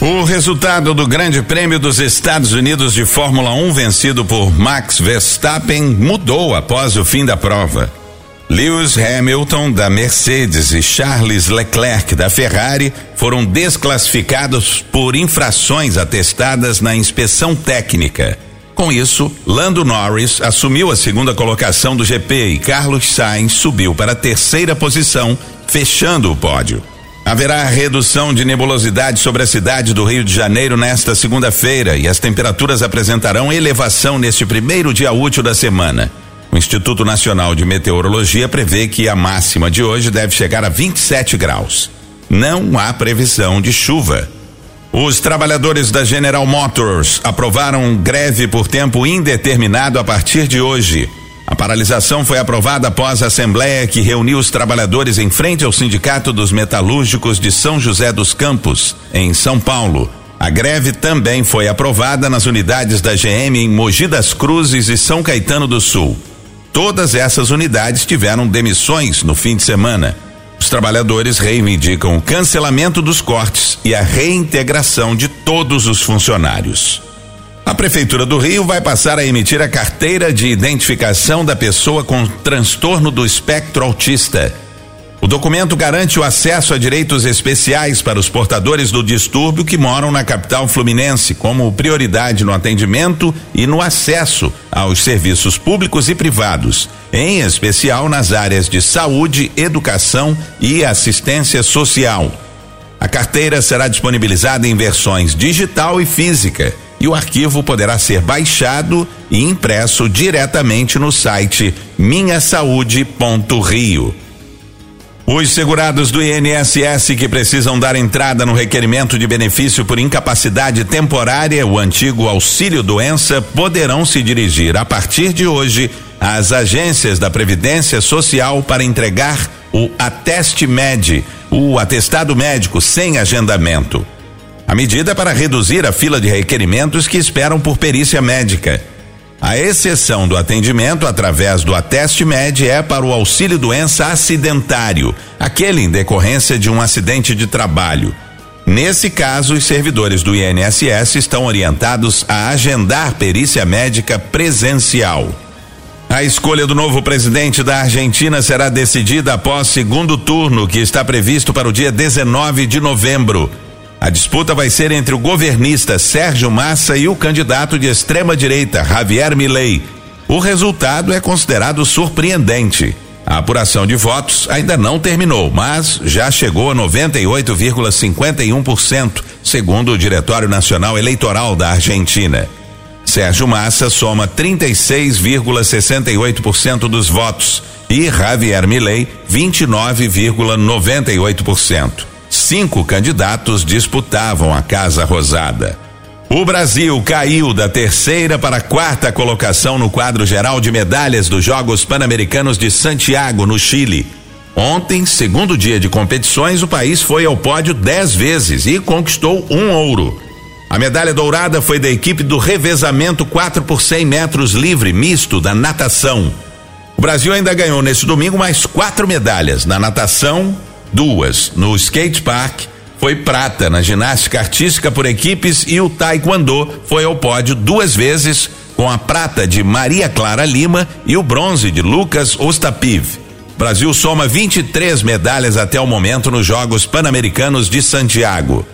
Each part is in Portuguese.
O resultado do Grande Prêmio dos Estados Unidos de Fórmula 1, vencido por Max Verstappen, mudou após o fim da prova. Lewis Hamilton, da Mercedes, e Charles Leclerc, da Ferrari, foram desclassificados por infrações atestadas na inspeção técnica. Com isso, Lando Norris assumiu a segunda colocação do GP e Carlos Sainz subiu para a terceira posição, fechando o pódio. Haverá redução de nebulosidade sobre a cidade do Rio de Janeiro nesta segunda-feira e as temperaturas apresentarão elevação neste primeiro dia útil da semana. O Instituto Nacional de Meteorologia prevê que a máxima de hoje deve chegar a 27 graus. Não há previsão de chuva. Os trabalhadores da General Motors aprovaram greve por tempo indeterminado a partir de hoje. A paralisação foi aprovada após a assembleia que reuniu os trabalhadores em frente ao Sindicato dos Metalúrgicos de São José dos Campos, em São Paulo. A greve também foi aprovada nas unidades da GM em Mogi das Cruzes e São Caetano do Sul. Todas essas unidades tiveram demissões no fim de semana. Os trabalhadores reivindicam o cancelamento dos cortes e a reintegração de todos os funcionários. A Prefeitura do Rio vai passar a emitir a carteira de identificação da pessoa com transtorno do espectro autista. O documento garante o acesso a direitos especiais para os portadores do distúrbio que moram na capital fluminense, como prioridade no atendimento e no acesso aos serviços públicos e privados, em especial nas áreas de saúde, educação e assistência social. A carteira será disponibilizada em versões digital e física e o arquivo poderá ser baixado e impresso diretamente no site minhasaude.rio. Os segurados do INSS que precisam dar entrada no requerimento de benefício por incapacidade temporária, o antigo auxílio doença, poderão se dirigir a partir de hoje às agências da Previdência Social para entregar o Ateste Med, o atestado médico sem agendamento. A medida é para reduzir a fila de requerimentos que esperam por perícia médica. A exceção do atendimento através do Ateste Med é para o auxílio doença acidentário, aquele em decorrência de um acidente de trabalho. Nesse caso, os servidores do INSS estão orientados a agendar perícia médica presencial. A escolha do novo presidente da Argentina será decidida após segundo turno, que está previsto para o dia 19 de novembro. A disputa vai ser entre o governista Sérgio Massa e o candidato de extrema direita Javier Milei. O resultado é considerado surpreendente. A apuração de votos ainda não terminou, mas já chegou a 98,51%, segundo o Diretório Nacional Eleitoral da Argentina. Sérgio Massa soma 36,68% dos votos e Javier Milei 29,98% cinco candidatos disputavam a Casa Rosada. O Brasil caiu da terceira para a quarta colocação no quadro geral de medalhas dos Jogos Pan-Americanos de Santiago, no Chile. Ontem, segundo dia de competições, o país foi ao pódio dez vezes e conquistou um ouro. A medalha dourada foi da equipe do revezamento 4 por 100 metros livre misto da natação. O Brasil ainda ganhou nesse domingo mais quatro medalhas na natação, duas no skate park, foi prata na ginástica artística por equipes e o taekwondo foi ao pódio duas vezes com a prata de Maria Clara Lima e o bronze de Lucas Ostapiv. Brasil soma 23 medalhas até o momento nos Jogos Pan-Americanos de Santiago.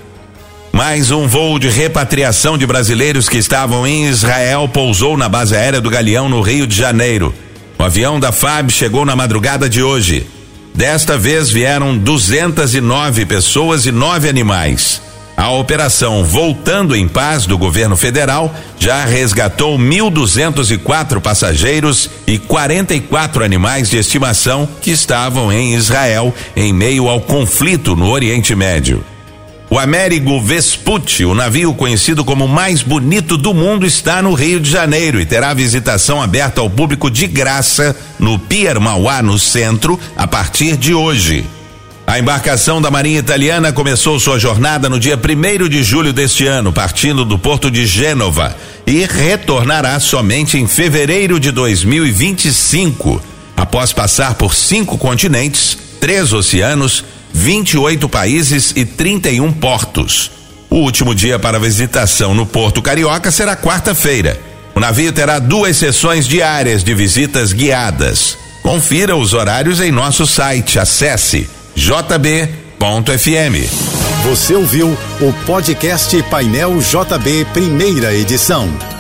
Mais um voo de repatriação de brasileiros que estavam em Israel pousou na base aérea do Galeão no Rio de Janeiro. O avião da FAB chegou na madrugada de hoje. Desta vez vieram 209 pessoas e nove animais. A operação Voltando em Paz do governo federal já resgatou 1.204 passageiros e 44 animais de estimação que estavam em Israel em meio ao conflito no Oriente Médio. O Américo Vespucci, o navio conhecido como o mais bonito do mundo, está no Rio de Janeiro e terá visitação aberta ao público de graça no Pier Mauá, no centro, a partir de hoje. A embarcação da Marinha Italiana começou sua jornada no dia 1 de julho deste ano, partindo do porto de Gênova, e retornará somente em fevereiro de 2025, após passar por cinco continentes, três oceanos 28 países e 31 portos. O último dia para visitação no Porto Carioca será quarta-feira. O navio terá duas sessões diárias de visitas guiadas. Confira os horários em nosso site. Acesse jb.fm. Você ouviu o podcast Painel JB, primeira edição.